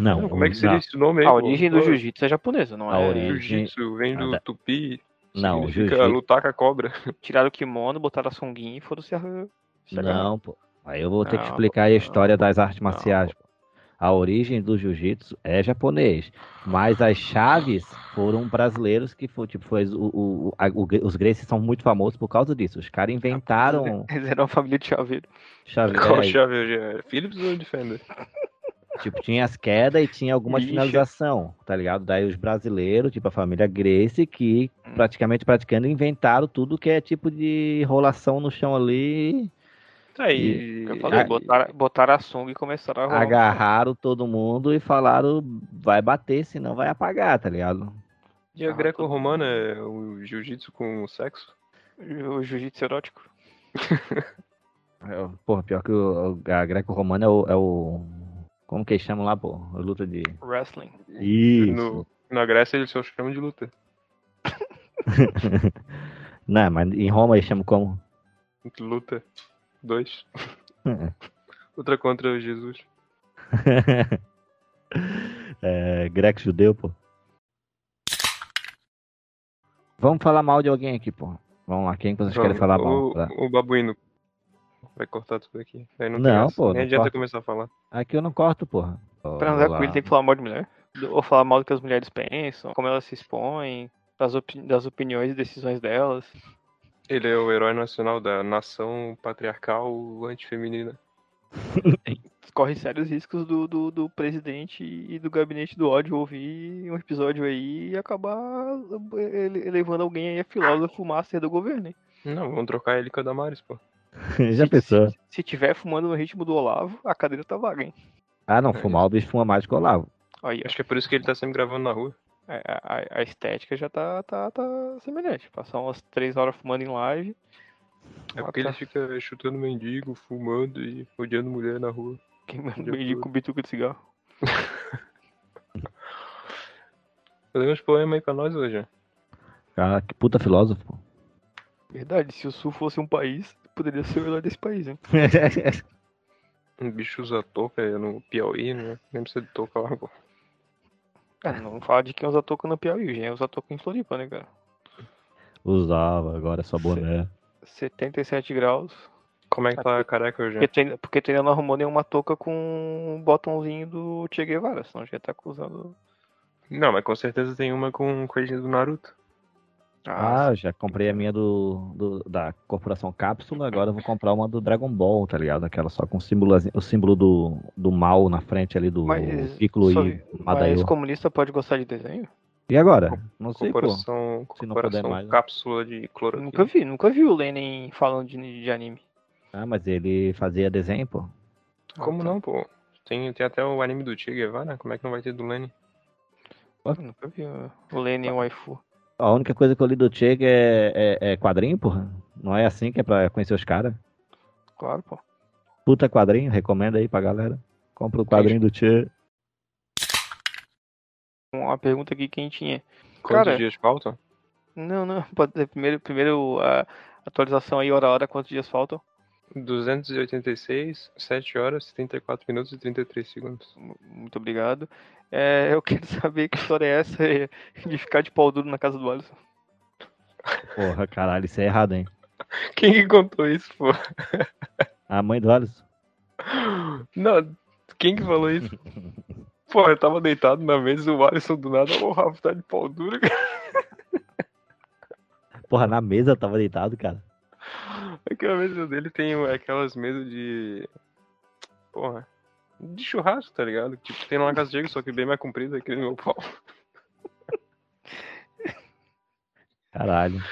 Não, Como é que não. seria esse nome aí? A pô? origem do jiu-jitsu é japonesa, não A é? origem- Jiu-Jitsu vem do Nada. tupi. Não, jiu-jitsu- lutar com a cobra. (laughs) Tiraram o kimono, botaram a sunguinha e foram se. Não, pô. Aí eu vou ter que Não, explicar aí a história não, das artes não. marciais. pô. A origem do jiu-jitsu é japonês, mas as chaves foram brasileiros que foi, tipo, foi o, o, a- o- os Gracie são muito famosos por causa disso. Os caras inventaram (laughs) Eles eram uma família de chaveiro. chave, Qual é, chave, Eugênio? Philips ou Defender? (laughs) tipo, tinha as quedas e tinha algumas Ixi. finalização, tá ligado? Daí os brasileiros, tipo a família Gracie, que Hum. praticamente praticando inventaram tudo que é tipo de enrolação no chão ali, Tá aí. Eu falei, Ah, botaram, botaram a sunga e começaram a rolar. agarraram todo mundo e falaram vai bater, senão vai apagar, tá ligado? E a Ah, greco-romana é o jiu-jitsu com sexo? O jiu-jitsu erótico. (laughs) É, Porra, pior que o, o- a greco-romana é o, é o. Como que eles chamam lá, pô? A luta de. Wrestling. Isso. No, na Grécia eles só chamam de luta. (laughs) Não, mas em Roma eles chamam como? Luta. Dois. (laughs) Outra contra Jesus. (laughs) é, greco-judeu, pô. Vamos falar mal de alguém aqui, pô. Vamos lá, quem que vocês querem falar mal? o, Tá. o babuíno. Vai cortar tudo aqui. Aí não, Não, pô, Nem não adianta corta. começar a falar. Aqui eu não corto, porra. Pra andar com ele tem que falar mal de mulher. Ou falar mal do que as mulheres pensam, como elas se expõem, das, opi- das opiniões e decisões delas. Ele é o herói nacional da nação patriarcal antifeminina. (laughs) corre sérios riscos do, do, do presidente e do gabinete do ódio ouvir um episódio aí e acabar ele- levando alguém aí a filósofo master do governo. hein? Não, vamos trocar ele com a Damares, pô. (laughs) Já pensou? Se, se tiver fumando no ritmo do Olavo, a cadeira tá vaga, hein? Ah, não, fumar o bicho fuma mais que o Olavo. Aí, Acho que é por isso que ele tá sempre gravando na rua. A, a- a estética já tá, tá, tá semelhante. Passar umas três horas fumando em live. É porque ele fica chutando mendigo, fumando e odiando mulher na rua. Queimando foi. com bituca de cigarro. (laughs) Lê uns poemas aí pra nós hoje. Cara, que puta filósofo. Verdade, se o Sul fosse um país, poderia ser o herói desse país, hein? (laughs) Um bicho usa touca é no Piauí, né? Nem precisa de touca lá, pô. Cara, não fala de quem usa touca no Piauí, já usa touca em Floripa, né, cara? Usava, agora é só boné. 77 graus. Como é que tá a careca hoje? Porque ainda, porque tu ainda não arrumou nenhuma touca com um botãozinho do Che Guevara, senão já tá acusando. Não, mas com certeza tem uma com coisinha do Naruto. Ah, eu já comprei a minha do, do- da Corporação Cápsula, agora eu vou comprar uma do Dragon Ball, tá ligado? Aquela só com o símbolo, o símbolo do, do mal na frente ali do Mas, só- e mas Madaio. comunista pode gostar de desenho? E agora? Não sei, pô. Corporação, Se não puder mais, né? cápsula de cloroquina. Nunca vi, nunca vi o Lenin falando de, de anime. Ah, mas ele fazia desenho, pô. Como Ah, tá. não, pô? Tem, tem até o anime do Che Guevara, como é que não vai ter do Lenny? Eu nunca vi uh, o Lenin waifu. A única coisa que eu li do Che é, é, é quadrinho, porra. Não é assim que é pra conhecer os caras. Claro, pô. Puta quadrinho, recomenda aí pra galera. Compra o quadrinho do Che. Uma pergunta aqui quentinha. Quantos Cara- dias faltam? Não, não, pode ser primeiro, primeiro a atualização aí, hora a hora, quantos dias faltam? 286, 7 horas, 34 minutos e 33 segundos. Muito obrigado. É, eu quero saber que história é essa de ficar de pau duro na casa do Alisson. Porra, caralho, isso é errado, hein? Quem que contou isso, pô? A mãe do Alisson. Não, quem que falou isso? (laughs) Pô, eu tava deitado na mesa e o Alisson do nada, ô Rafa, tá de pau duro, cara. Porra, na mesa eu tava deitado, cara. Aquela mesa dele tem aquelas mesas de. Porra. De churrasco, tá ligado? Tipo, tem lá na casa dele, só que bem mais comprida que no meu pau. Caralho.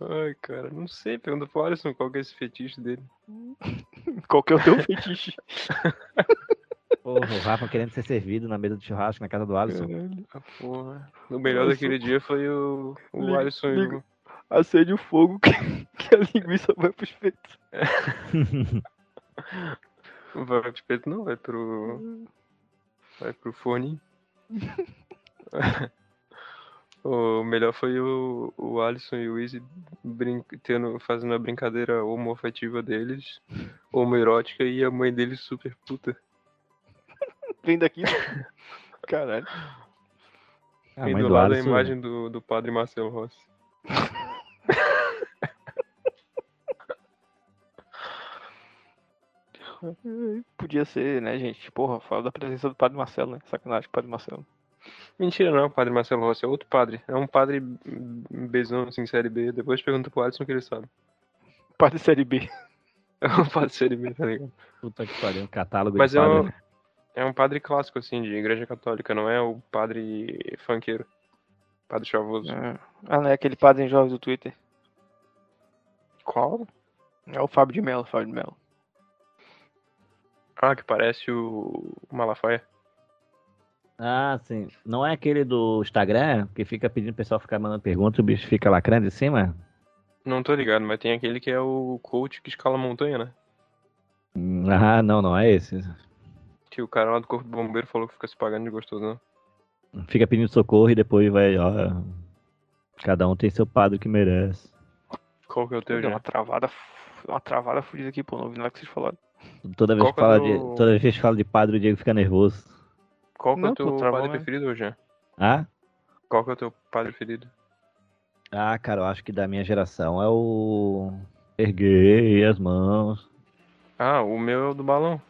Ai, cara, não sei, pergunta pro Alisson qual que é esse fetiche dele. (laughs) Qual que é o teu fetiche? (laughs) Porra, o Rafa querendo ser servido na mesa de churrasco na casa do Alisson. Caralho. Ah, porra. O melhor Nossa. daquele dia foi o, o Alisson e liga. Acende o fogo que, (laughs) que a linguiça vai pros peitos. (laughs) Vai pro espeto, não, vai pro. Vai pro forninho. (laughs) o melhor foi o, o Alisson e o Izzy brin... tendo, fazendo a brincadeira homoafetiva deles, homoerótica, e a mãe deles super puta. Vem daqui. Caralho. A mãe do do lado a Alisson. imagem do, do padre Marcelo Rossi. (laughs) Podia ser, né, gente? Porra, fala da presença do Padre Marcelo, né? Sacanagem com o Padre Marcelo. Mentira, não é o padre Marcelo Rossi, é outro padre. É um padre bezão, assim, série B. Depois pergunta pro Alisson que ele sabe. Padre Série B. (laughs) É um padre série B, tá ligado? Puta que pariu, um catálogo Mas de é padre. um, é um padre clássico, assim, de igreja católica, não é o padre funkeiro. Padre chavoso. Ah, não é aquele padre em jovens do Twitter. Qual? É o Fábio de Mello, Fábio de Mello. Ah, que parece o o Malafaia. Ah, sim. Não é aquele do Instagram que fica pedindo o pessoal ficar mandando perguntas e o bicho fica lacrando em cima? Não tô ligado, mas tem aquele que é o coach que escala montanha, né? Hum, Ah, não, não é esse. Que o cara lá do corpo do bombeiro falou que fica se pagando de gostoso, não. Fica pedindo socorro e depois vai, ó. Cada um tem seu padre que merece. Qual que é o teu, Deu uma travada, uma travada fudida aqui, pô. Não ouvi nada que vocês falaram. Toda vez que é fala do- de, toda vez que fala de padre, o Diego fica nervoso. Qual que é Não, o teu padre mesmo. preferido, já? Ah? Qual que é o teu padre preferido? Ah, cara, eu acho que da minha geração é o erguei as mãos. Ah, o meu é o do balão.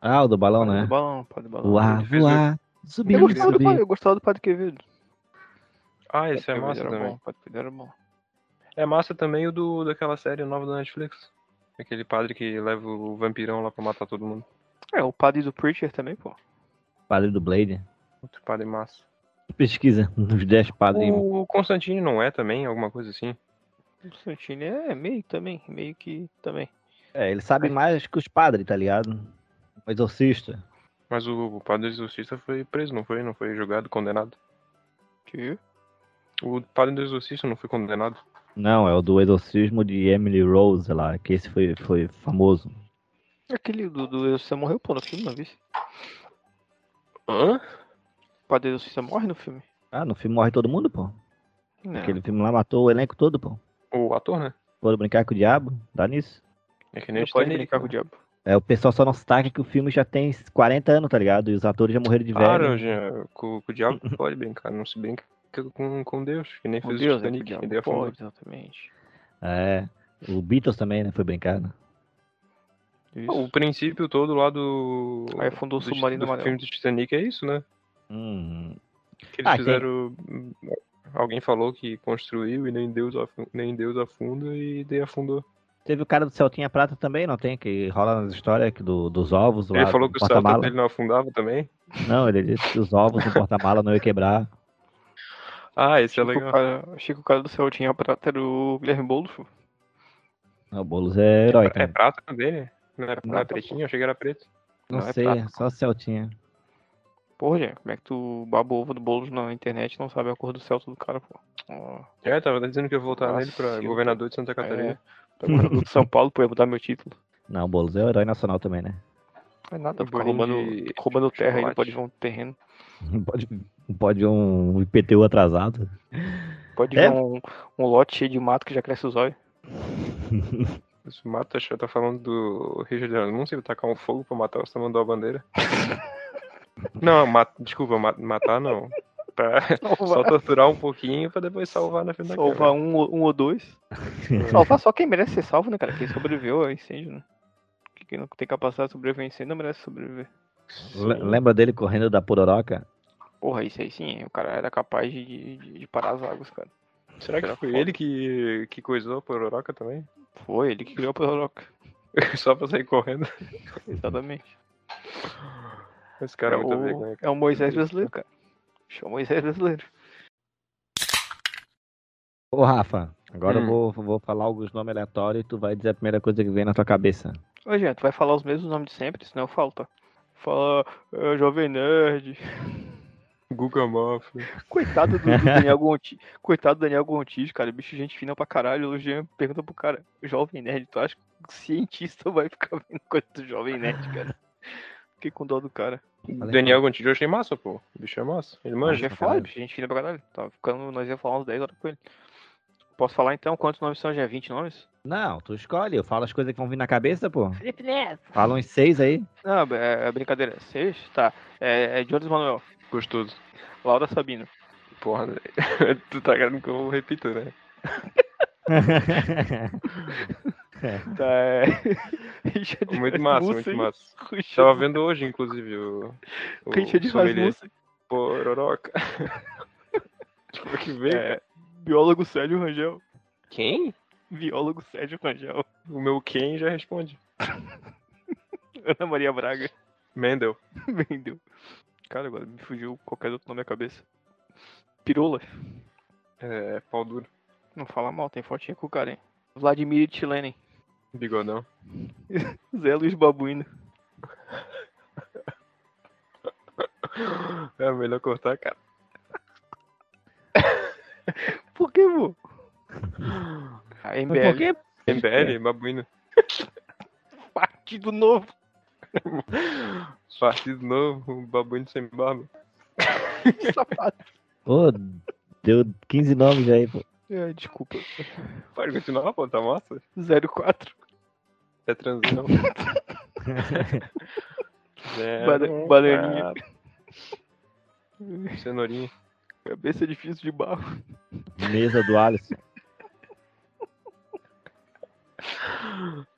Ah, o do balão, Padre né? do balão, padre do balão. O- voar, subir, Eu gostava, do, subir. padre- eu gostava do Padre Quevedo. Ah, esse é Padre massa também. bom, Padre Quevedo era bom. É massa também o do, daquela série nova da Netflix. Aquele padre que leva o vampirão lá pra matar todo mundo. É, o padre do Preacher também, pô. Padre do Blade. Outro padre massa. Pesquisa nos 10 padres. O Constantine não é também, alguma coisa assim? O Constantine é meio também, meio que também. É, ele sabe mais que os padres, tá ligado? O exorcista. Mas o, o padre exorcista foi preso, não foi? Não foi julgado, condenado? Que? O padre do exorcista não foi condenado? Não, é o do exorcismo de Emily Rose lá, que esse foi, foi famoso. Aquele do, do Exorcista morreu, pô, no filme, não vi? Hã? O padre do Exorcista morre no filme. Ah, no filme morre todo mundo, pô. Não. Aquele filme lá matou o elenco todo, pô. O ator, né? Pode brincar com o diabo? Dá nisso? É que nem pode brincar com o diabo. É, o pessoal só não se taca que o filme já tem 40 anos, tá ligado? E os atores já morreram de velho. Claro, já, com, com o diabo (laughs) pode brincar, não se brinca com, com Deus, que nem Com fez Deus, o né? Titanic, diabo. que. Pode, exatamente. É. O Beatles também, né? Foi brincado. Isso. O princípio todo lá do. Aí afundou o do, submarino do amarelo. filme do Titanic é isso, né? Hum. Que eles Ah, fizeram. Alguém falou que construiu e nem Deus, afu- nem Deus afunda e daí afundou. Teve o cara do Celtinha Prata também, não tem? Que rola nas histórias que do, dos ovos lá. Ele falou do que o Celta porta-mala. dele não afundava também. Não, ele disse que os ovos do porta-mala não ia quebrar. Ah, esse é Achei que, o legal. cara, achei que o cara do céu tinha prata era o Guilherme Boulos, pô. Não, o Boulos é herói, É cara. prata dele? Não é, não é Prata, pretinho? Eu achei que era preto. Não, não é sei, prata. só Celtinha. Porra, gente, como é que tu baba o ovo do Boulos na internet e não sabe a cor do Celta do cara, pô? Ó, É, tava dizendo que ia voltar Nossa, nele pra eu- governador de Santa é, Catarina. governador de São Paulo, pô, ia mudar meu título. Não, o Boulos é o herói nacional também, né? Não é nada, bolinho roubando, de roubando terra aí, pode ver um terreno. Pode, pode um IPTU atrasado. Pode É? ver um, um lote cheio de mato que já cresce os olhos. (laughs) Esse Mata já tá falando do Richard Anúncio, ele tacar um fogo pra matar o Sam mandou a bandeira. (laughs) não, ma desculpa, ma- matar não. Pra só torturar um pouquinho pra depois salvar na frente da Salvar um, um ou dois. (laughs) Salvar só quem merece ser salvo, né, cara? Quem sobreviveu ao incêndio, né? Quem não tem capacidade de sobreviver ao incêndio não merece sobreviver. Le- Lembra dele correndo da Pororoca? Porra, isso aí sim, o cara era capaz de, de, de parar as águas, cara. Será que Era foi foda. ele que, que coisou a pororoca também? Foi ele que criou a Pororoca. (laughs) Só pra sair correndo. (laughs) Exatamente. Esse cara é, é muito o, vergonha. é o Moisés brasileiro, cara. Show Moisés brasileiro. Ô, Rafa, agora eu Hum. vou, vou falar alguns nomes aleatórios e tu vai dizer a primeira coisa que vem na tua cabeça. Ô, gente, tu vai falar os mesmos nomes de sempre, senão eu falo, tá? Fala, é, Jovem Nerd. (laughs) Guga Moff. Coitado do, do (laughs) Daniel Gonti. Coitado do Daniel Gontijo, cara. Bicho, gente fina pra caralho. O Jean pergunta pro cara, Jovem Nerd, tu acha que o cientista vai ficar vendo coisa do Jovem Nerd, cara? (laughs) Fiquei com dó do cara. Daniel Gontijo eu achei massa, pô. O bicho é massa. Ele manja. é foda, bicho, gente fina pra caralho. Tava ficando, nós ia falar uns 10 horas com ele. Posso falar então quantos nomes são? Já 20 nomes? Não, tu escolhe, eu falo as coisas que vão vir na cabeça, pô. Felipe Neto. Fala uns seis aí. Não, é, é brincadeira. Seis? Tá. É, é Jones Manuel. Gostoso. Laura Sabino. Porra, (laughs) tu tá querendo que eu repita, né? (laughs) Tá, é... (laughs) Richard Muito massa, muito massa. Richard- Tava vendo hoje, inclusive, o. o Richard. Rasmussen. Pororoca. É que veio? É, biólogo Sérgio Rangel. Quem? Biólogo Sérgio Rangel. O meu quem já responde. Ana Maria Braga. Mendel. Vendeu. Cara, agora me fugiu qualquer outro nome na cabeça. Pirula. É, pau duro. Não fala mal, tem fotinha com o cara, hein? Vladimir Tilenen. Bigodão. (laughs) Zé Luiz Babuíno. (laughs) É melhor cortar, cara. Por que, pô? A MBL. por quê? (laughs) MBL, babuíno. Partido Novo. (laughs) Partido novo, um babuíno sem barba. Safado. (laughs) Pô, deu 15 nomes aí, pô. Ai, desculpa. Pode continuar, pô, tá massa. 04. É transição. (laughs) Zero, Bana- bananinha. Cenourinha. Cabeça difícil de barro. Mesa do Alisson.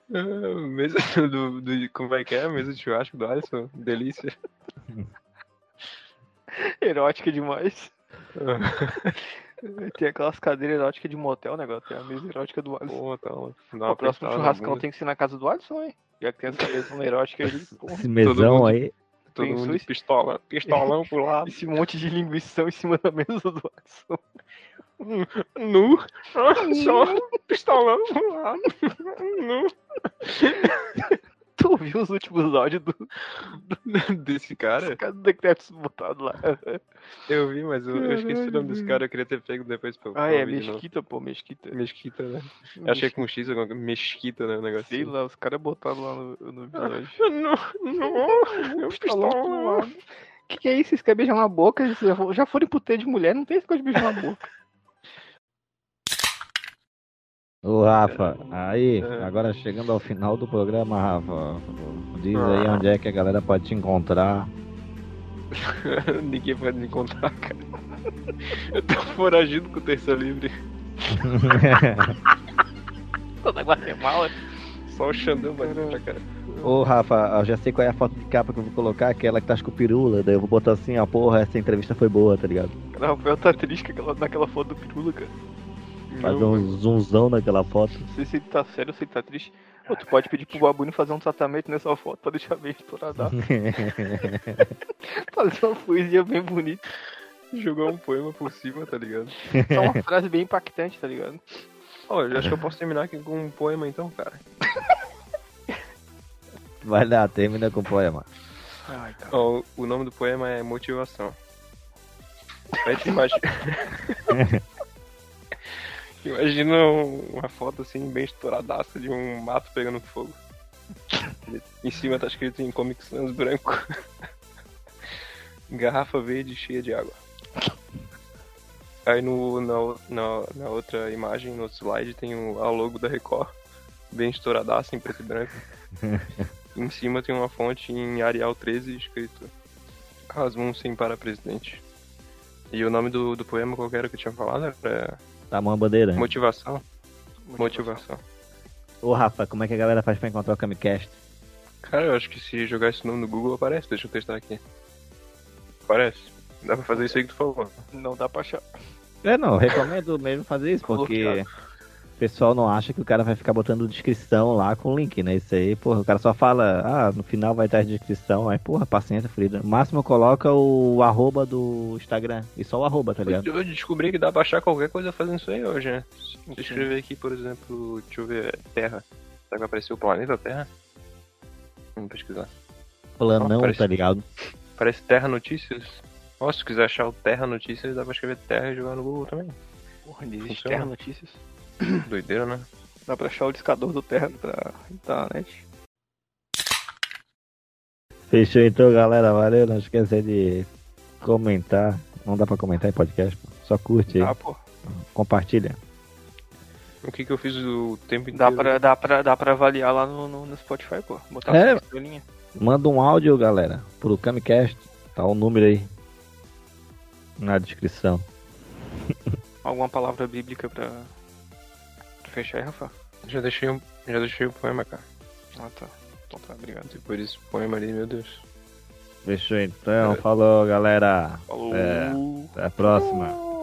(laughs) Mesa (laughs) do, do. Como é que é? Mesa de churrasco do Alisson? Delícia. (laughs) Erótica demais. Tem aquelas cadeiras eróticas de motel, negócio. Tem a mesa erótica do Alisson. Pô, tá. Dá O próximo churrascão tem que ser na casa do Alisson, hein? Já que tem essa mesa erótica aí. Esse mesão mundo- aí. Todo Pensou mundo pistola, pistolão pro lado. Esse monte de linguição em cima da mesa do Alisson. Nu. Só pistolão pro lado. Nu. (laughs) Tu ouviu os últimos áudios do, (laughs) Desse cara? do cara do Decreptus botado lá? Eu vi, mas eu, eu esqueci o nome desse cara. Eu queria ter pego depois pra, Ah, pra é. Mesquita, pô, Mesquita. Mesquita, né? Eu achei com X, alguma coisa. Mesquita, né? O negócio. Sei lá, os caras botaram lá no, no episódio. Não, não. Pistolão pro lado. Que que é isso? Vocês querem beijar na boca? Já fo- já foram pro T de mulher, não tem esse coisa de beijar na boca. Ô Rafa, aí, É. agora chegando ao final do programa, Rafa, diz aí onde é que a galera pode te encontrar. (laughs) Ninguém pode me encontrar, cara. Eu tô foragido com o terça livre. (laughs) Tô na Guatemala. Só o Xandão batendo pra cara. Ô Rafa, eu já sei qual é a foto de capa que eu vou colocar, aquela que tá com pirula, daí eu vou botar assim, ó, porra, essa entrevista foi boa, tá ligado? O Rafael tá triste com aquela, naquela foto do Pirula, cara. Fazer um zoomzão naquela foto. Não sei se ele tá sério ou se ele tá triste. Ô, tu pode pedir pro Babuni fazer um tratamento nessa foto pra deixar bem estourada. (laughs) (laughs) fazer uma poesia bem bonita. Jogar um poema por cima, tá ligado? Só uma frase bem impactante, tá ligado? Ó, eu acho que eu posso terminar aqui com um poema então, cara. (laughs) Vai lá, termina com o poema. Ai, tá. Ó, o nome do poema é Motivação. Tu imagina. Imagina um- uma foto assim, bem estouradaça de um mato pegando fogo. Em cima tá escrito em Comic Sans branco. (laughs) Garrafa verde cheia de água. Aí no, na, na, na outra imagem, no outro slide, tem o, a logo da Record, bem estouradaço em preto e branco. (laughs) em cima tem uma fonte em Arial 13 escrito Rasmussen para presidente. E o nome do, do poema qual que era que eu tinha falado? Era Tá uma bandeira. Motivação. Motivação. Ô Rafa, como é que a galera faz pra encontrar o Camicast? Cara, eu acho que se jogar esse nome no Google aparece. Deixa eu testar aqui. Aparece. Dá pra fazer isso aí que tu falou. Não dá pra achar. É, não, recomendo mesmo fazer isso, porque Bloqueado. O pessoal não acha que o cara vai ficar botando descrição lá com link, né? Isso aí, porra, o cara só fala, ah, no final vai estar a descrição, aí, porra, paciência, Frida. No máximo coloca o arroba do Instagram, e só o arroba, tá ligado? Eu descobri que dá pra achar qualquer coisa fazendo isso aí hoje, né? Deixa eu escrever aqui, por exemplo, deixa eu ver, Terra. Será que vai aparecer o planeta Terra? Vamos pesquisar. Planão, parece- tá ligado? Parece Terra Notícias. Ó, se quiser achar o Terra Notícias, dá pra escrever Terra e jogar no Google também. Porra, não existe Funciona. Terra Notícias. (coughs) Doideira, né? Dá pra achar o discador do Terra pra internet. Fechou então, galera, valeu, não esqueça de comentar, não dá pra comentar em podcast, pô. só curte aí, Dá, pô. compartilha. O que que eu fiz o tempo Dá inteiro? pra, dá, pra, dá pra avaliar lá no, no, no Spotify, pô. Botar É. uma estrelinha. Manda um áudio, galera, pro Camicast, tá o número aí na descrição. (laughs) Alguma palavra bíblica pra fechar aí, Rafa? Já deixei, um- já deixei o poema, cara. Ah, tá. Então tá, obrigado. Depois desse poema ali, meu Deus. Fechou então, falou galera, Falou. É. até a próxima.